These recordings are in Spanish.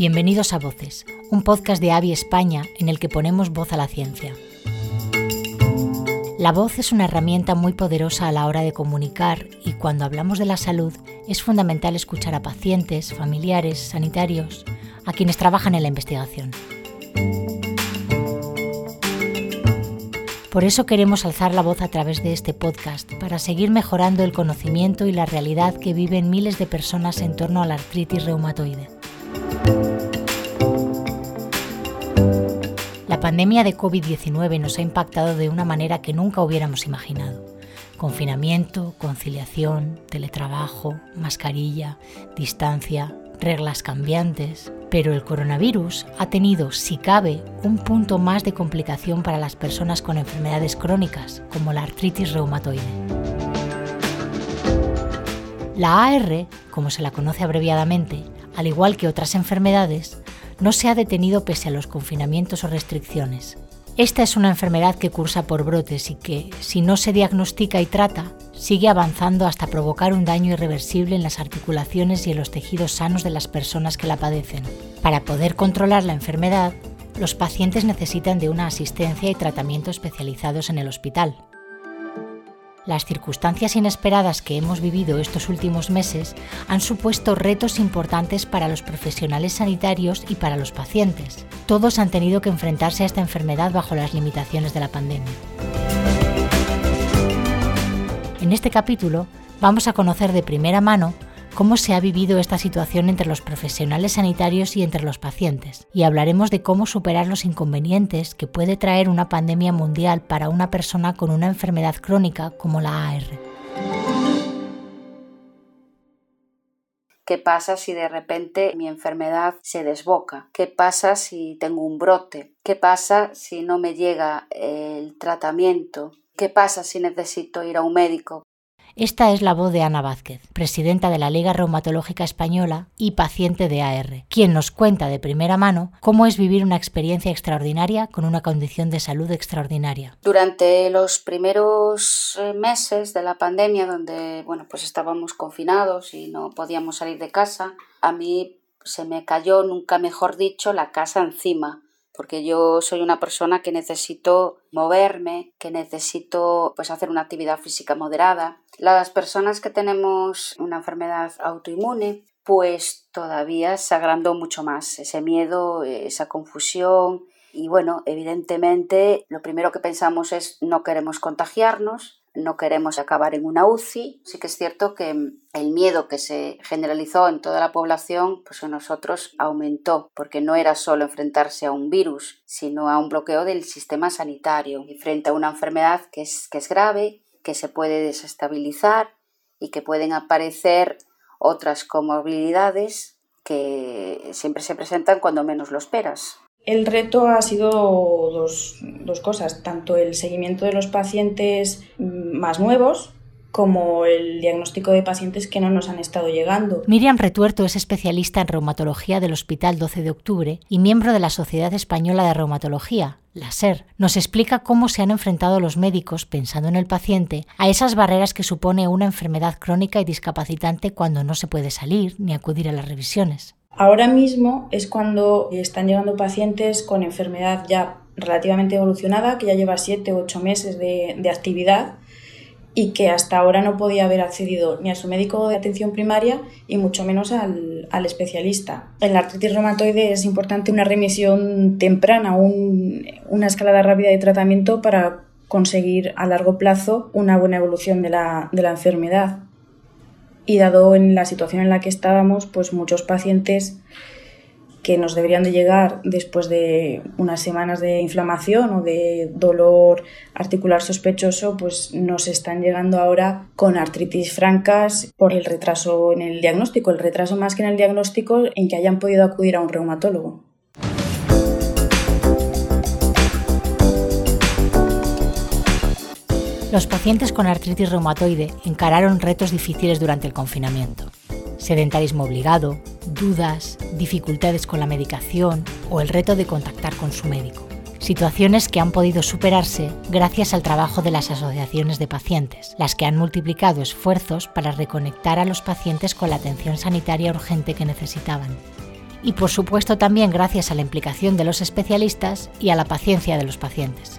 Bienvenidos a Voces, un podcast de AVI España en el que ponemos voz a la ciencia. La voz es una herramienta muy poderosa a la hora de comunicar y cuando hablamos de la salud es fundamental escuchar a pacientes, familiares, sanitarios, a quienes trabajan en la investigación. Por eso queremos alzar la voz a través de este podcast, para seguir mejorando el conocimiento y la realidad que viven miles de personas en torno a la artritis reumatoide. Pandemia de COVID-19 nos ha impactado de una manera que nunca hubiéramos imaginado. Confinamiento, conciliación, teletrabajo, mascarilla, distancia, reglas cambiantes, pero el coronavirus ha tenido, si cabe, un punto más de complicación para las personas con enfermedades crónicas, como la artritis reumatoide. La AR, como se la conoce abreviadamente, al igual que otras enfermedades, no se ha detenido pese a los confinamientos o restricciones. Esta es una enfermedad que cursa por brotes y que, si no se diagnostica y trata, sigue avanzando hasta provocar un daño irreversible en las articulaciones y en los tejidos sanos de las personas que la padecen. Para poder controlar la enfermedad, los pacientes necesitan de una asistencia y tratamiento especializados en el hospital. Las circunstancias inesperadas que hemos vivido estos últimos meses han supuesto retos importantes para los profesionales sanitarios y para los pacientes. Todos han tenido que enfrentarse a esta enfermedad bajo las limitaciones de la pandemia. En este capítulo vamos a conocer de primera mano cómo se ha vivido esta situación entre los profesionales sanitarios y entre los pacientes, y hablaremos de cómo superar los inconvenientes que puede traer una pandemia mundial para una persona con una enfermedad crónica como la AR. ¿Qué pasa si de repente mi enfermedad se desboca? ¿Qué pasa si tengo un brote? ¿Qué pasa si no me llega el tratamiento? ¿Qué pasa si necesito ir a un médico? Esta es la voz de Ana Vázquez, presidenta de la Liga Reumatológica Española y paciente de AR, quien nos cuenta de primera mano cómo es vivir una experiencia extraordinaria con una condición de salud extraordinaria. Durante los primeros eh, meses de la pandemia, donde bueno, pues estábamos confinados y no podíamos salir de casa, a mí se me cayó, nunca mejor dicho, la casa encima porque yo soy una persona que necesito moverme, que necesito pues hacer una actividad física moderada. Las personas que tenemos una enfermedad autoinmune, pues todavía se agrandó mucho más ese miedo, esa confusión y bueno, evidentemente lo primero que pensamos es no queremos contagiarnos, no queremos acabar en una UCI. Sí que es cierto que el miedo que se generalizó en toda la población, pues en nosotros aumentó, porque no era solo enfrentarse a un virus, sino a un bloqueo del sistema sanitario y frente a una enfermedad que es, que es grave, que se puede desestabilizar y que pueden aparecer otras comorbilidades que siempre se presentan cuando menos lo esperas. El reto ha sido dos, dos, cosas, tanto el seguimiento de los pacientes más nuevos como el diagnóstico de pacientes que no nos han estado llegando. Miriam Retuerto es especialista en reumatología del Hospital 12 de Octubre y miembro de la Sociedad Española de Reumatología, la SER. Nos explica cómo se han enfrentado los médicos, pensando en el paciente, a esas barreras que supone una enfermedad crónica y discapacitante cuando no se puede salir ni acudir a las revisiones. Ahora mismo es cuando están llegando pacientes con enfermedad ya relativamente evolucionada, que ya lleva 7 u 8 meses de, actividad y que hasta ahora no podía haber accedido ni a su médico de atención primaria y mucho menos al, especialista. En la artritis reumatoide es importante una remisión temprana, una escalada rápida de tratamiento para conseguir a largo plazo una buena evolución de la enfermedad y dado en la situación en la que estábamos, pues muchos pacientes que nos deberían de llegar después de unas semanas de inflamación o de dolor articular sospechoso, pues nos están llegando ahora con artritis francas por el retraso en el diagnóstico, el retraso más que en el diagnóstico en que hayan podido acudir a un reumatólogo. Los pacientes con artritis reumatoide encararon retos difíciles durante el confinamiento. Sedentarismo obligado, dudas, dificultades con la medicación o el reto de contactar con su médico. Situaciones que han podido superarse gracias al trabajo de las asociaciones de pacientes, las que han multiplicado esfuerzos para reconectar a los pacientes con la atención sanitaria urgente que necesitaban. y por supuesto también gracias a la implicación de los especialistas y a la paciencia de los pacientes.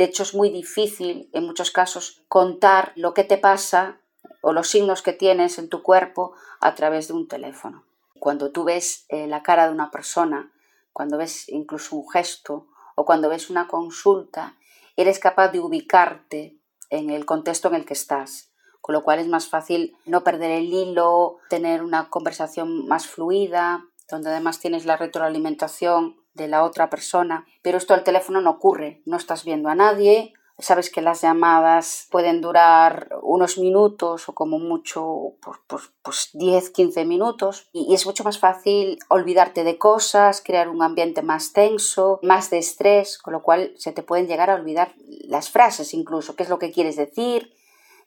De hecho, es muy difícil en muchos casos contar lo que te pasa o los signos que tienes en tu cuerpo a través de un teléfono. Cuando tú ves eh, la cara de una persona, cuando ves incluso un gesto o cuando ves una consulta, eres capaz de ubicarte en el contexto en el que estás, con lo cual es más fácil no perder el hilo, tener una conversación más fluida, donde además tienes la retroalimentación de la otra persona, pero esto al teléfono no ocurre, no estás viendo a nadie, sabes que las llamadas pueden durar unos minutos o como mucho pues, pues 10, 15 minutos y, es mucho más fácil olvidarte de cosas, crear un ambiente más tenso, más de estrés, con lo cual se te pueden llegar a olvidar las frases incluso, qué es lo que quieres decir,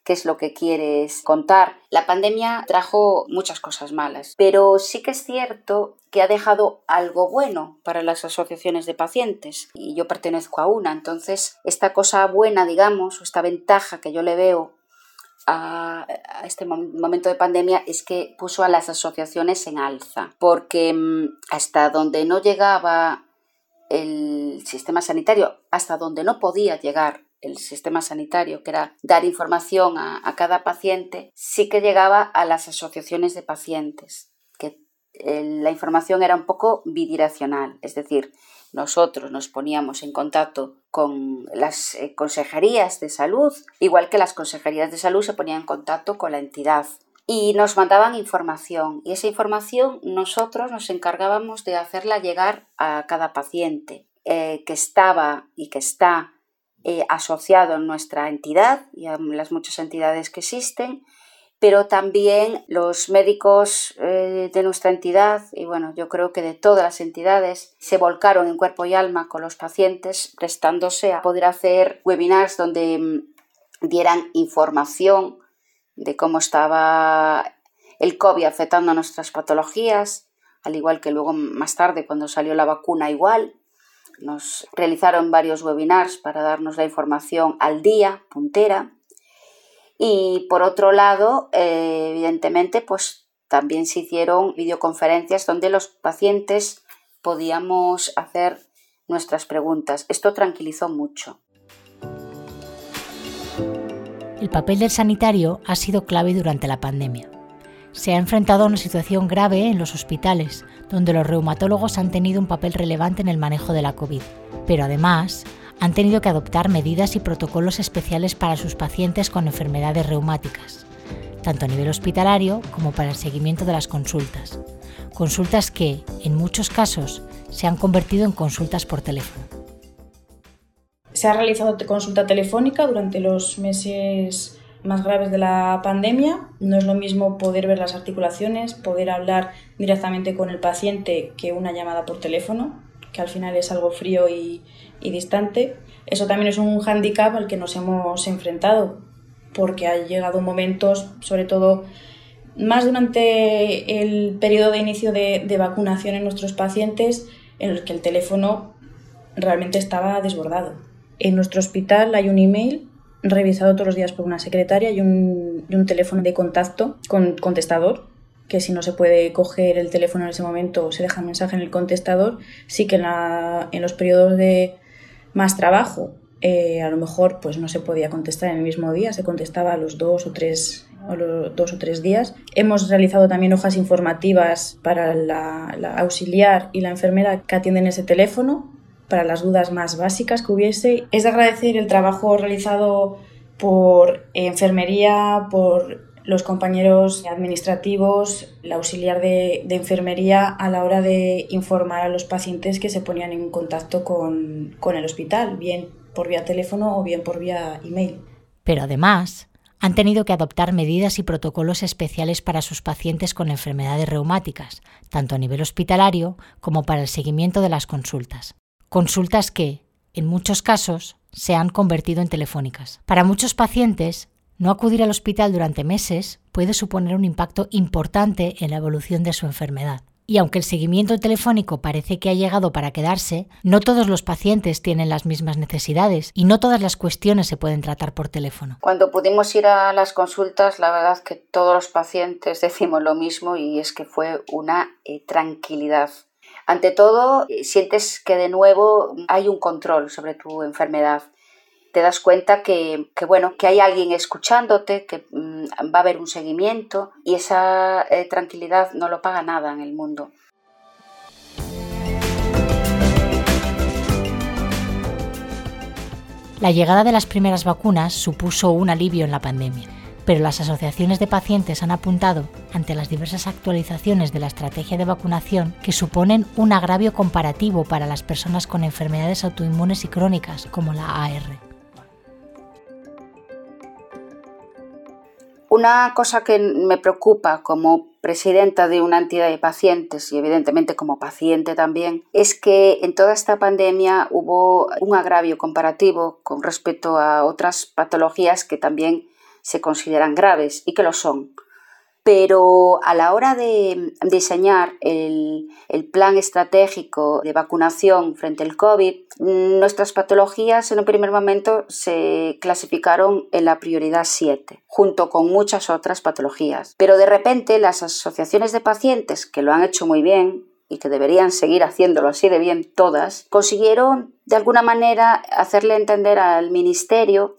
qué es lo que quieres contar. La pandemia trajo muchas cosas malas, pero sí que es cierto que ha dejado algo bueno para las asociaciones de pacientes y yo pertenezco a una. Entonces, esta cosa buena, digamos, o esta ventaja que yo le veo a, este momento de pandemia es que puso a las asociaciones en alza, porque mm, hasta donde no llegaba el sistema sanitario, hasta donde no podía llegar el sistema sanitario, que era dar información a, cada paciente, sí que llegaba a las asociaciones de pacientes, que la información era un poco bidireccional, es decir, nosotros nos poníamos en contacto con las eh, consejerías de salud, igual que las consejerías de salud se ponían en contacto con la entidad y nos mandaban información. Y esa información nosotros nos encargábamos de hacerla llegar a cada paciente eh, que estaba y que está eh, asociado en nuestra entidad y a las muchas entidades que existen, pero también los médicos eh, de nuestra entidad y bueno, yo creo que de todas las entidades se volcaron en cuerpo y alma con los pacientes, prestándose a poder hacer webinars donde mm, dieran información de cómo estaba el COVID afectando a nuestras patologías, al igual que luego más tarde cuando salió la vacuna igual, nos realizaron varios webinars para darnos la información al día, puntera. Y por otro lado, eh, evidentemente, pues también se hicieron videoconferencias donde los pacientes podíamos hacer nuestras preguntas. Esto tranquilizó mucho. El papel del sanitario ha sido clave durante la pandemia se ha enfrentado a una situación grave en los hospitales, donde los reumatólogos han tenido un papel relevante en el manejo de la COVID, pero además han tenido que adoptar medidas y protocolos especiales para sus pacientes con enfermedades reumáticas, tanto a nivel hospitalario como para el seguimiento de las consultas. Consultas que, en muchos casos, se han convertido en consultas por teléfono. Se ha realizado consulta telefónica durante los meses más graves de la pandemia. No es lo mismo poder ver las articulaciones, poder hablar directamente con el paciente que una llamada por teléfono, que al final es algo frío y, distante. Eso también es un hándicap al que nos hemos enfrentado, porque ha llegado momentos, sobre todo más durante el periodo de inicio de, de vacunación en nuestros pacientes, en los que el teléfono realmente estaba desbordado. En nuestro hospital hay un email revisado todos los días por una secretaria y un, teléfono de contacto con contestador que si no se puede coger el teléfono en ese momento se deja mensaje en el contestador, sí que en, los periodos de más trabajo eh, a lo mejor pues no se podía contestar en el mismo día, se contestaba a los dos o tres, los dos o tres días. Hemos realizado también hojas informativas para la, la auxiliar y la enfermera que atienden ese teléfono para las dudas más básicas que hubiese. Es de agradecer el trabajo realizado por enfermería, por los compañeros administrativos, la auxiliar de, enfermería a la hora de informar a los pacientes que se ponían en contacto con, con el hospital, bien por vía teléfono o bien por vía email. Pero además, han tenido que adoptar medidas y protocolos especiales para sus pacientes con enfermedades reumáticas, tanto a nivel hospitalario como para el seguimiento de las consultas. Consultas que, en muchos casos, se han convertido en telefónicas. Para muchos pacientes, no acudir al hospital durante meses puede suponer un impacto importante en la evolución de su enfermedad. Y aunque el seguimiento telefónico parece que ha llegado para quedarse, no todos los pacientes tienen las mismas necesidades y no todas las cuestiones se pueden tratar por teléfono. Cuando pudimos ir a las consultas, la verdad que todos los pacientes decimos lo mismo y es que fue una eh, tranquilidad. Ante todo, eh, sientes que de nuevo hay un control sobre tu enfermedad te das cuenta que, bueno, que hay alguien escuchándote, que mm, va a haber un seguimiento y esa eh, tranquilidad no lo paga nada en el mundo. La llegada de las primeras vacunas supuso un alivio en la pandemia, pero las asociaciones de pacientes han apuntado, ante las diversas actualizaciones de la estrategia de vacunación, que suponen un agravio comparativo para las personas con enfermedades autoinmunes y crónicas, como la AR. Una cosa que me preocupa como presidenta de una entidad de pacientes y evidentemente como paciente también, es que en toda esta pandemia hubo un agravio comparativo con respecto a otras patologías que también se consideran graves y que lo son pero a la hora de diseñar el, plan estratégico de vacunación frente al COVID, nuestras patologías en un primer momento se clasificaron en la prioridad 7, junto con muchas otras patologías. Pero de repente las asociaciones de pacientes, que lo han hecho muy bien, y que deberían seguir haciéndolo así de bien todas, consiguieron de alguna manera hacerle entender al Ministerio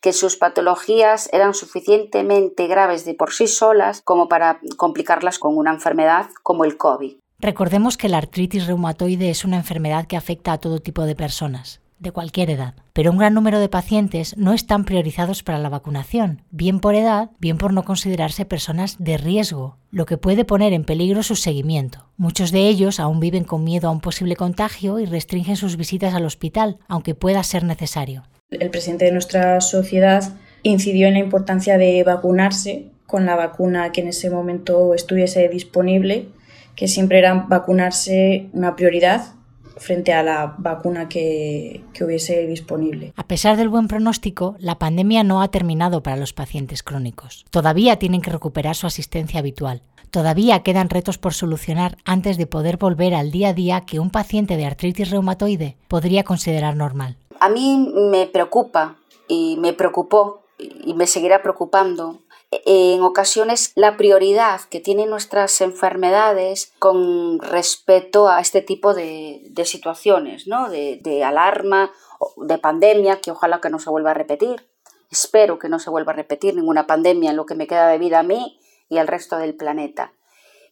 que sus patologías eran suficientemente graves de por sí solas como para complicarlas con una enfermedad como el COVID. Recordemos que la artritis reumatoide es una enfermedad que afecta a todo tipo de personas, de cualquier edad, pero un gran número de pacientes no están priorizados para la vacunación, bien por edad, bien por no considerarse personas de riesgo, lo que puede poner en peligro su seguimiento. Muchos de ellos aún viven con miedo a un posible contagio y restringen sus visitas al hospital, aunque pueda ser necesario. El presidente de nuestra sociedad incidió en la importancia de vacunarse con la vacuna que en ese momento estuviese disponible, que siempre era vacunarse una prioridad frente a la vacuna que, que, hubiese disponible. A pesar del buen pronóstico, la pandemia no ha terminado para los pacientes crónicos. Todavía tienen que recuperar su asistencia habitual. Todavía quedan retos por solucionar antes de poder volver al día a día que un paciente de artritis reumatoide podría considerar normal. A mí me preocupa y me preocupó y me seguirá preocupando en ocasiones la prioridad que tienen nuestras enfermedades con respecto a este tipo de, situaciones, ¿no? De, de, alarma, de pandemia, que ojalá que no se vuelva a repetir. Espero que no se vuelva a repetir ninguna pandemia en lo que me queda de vida a mí y al resto del planeta.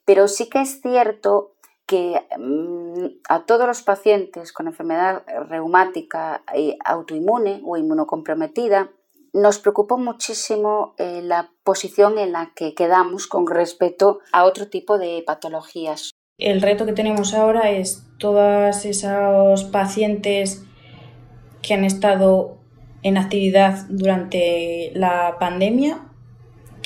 Pero sí que es cierto que mm, a todos los pacientes con enfermedad reumática autoinmune o inmunocomprometida, nos preocupó muchísimo eh, la posición en la que quedamos con respecto a otro tipo de patologías. El reto que tenemos ahora es todos esos pacientes que han estado en actividad durante la pandemia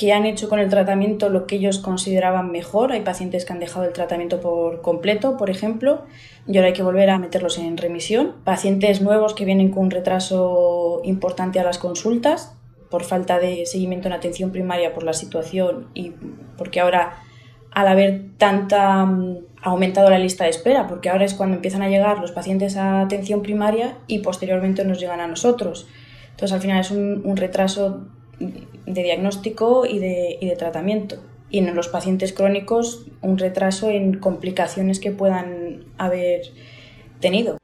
que han hecho con el tratamiento lo que ellos consideraban mejor. Hay pacientes que han dejado el tratamiento por completo, por ejemplo, y ahora hay que volver a meterlos en remisión. Pacientes nuevos que vienen con un retraso importante a las consultas por falta de seguimiento en atención primaria por la situación y porque ahora al haber tanta mm, aumentado la lista de espera, porque ahora es cuando empiezan a llegar los pacientes a atención primaria y posteriormente nos llegan a nosotros. Entonces al final es un, un retraso de diagnóstico y de, y de tratamiento. Y en los pacientes crónicos, un retraso en complicaciones que puedan haber tenido.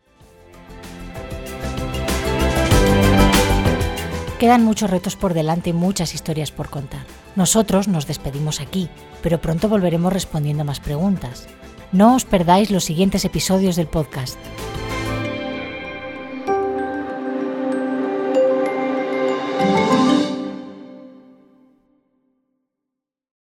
Quedan muchos retos por delante y muchas historias por contar. Nosotros nos despedimos aquí, pero pronto volveremos respondiendo más preguntas. No os perdáis los siguientes episodios del podcast.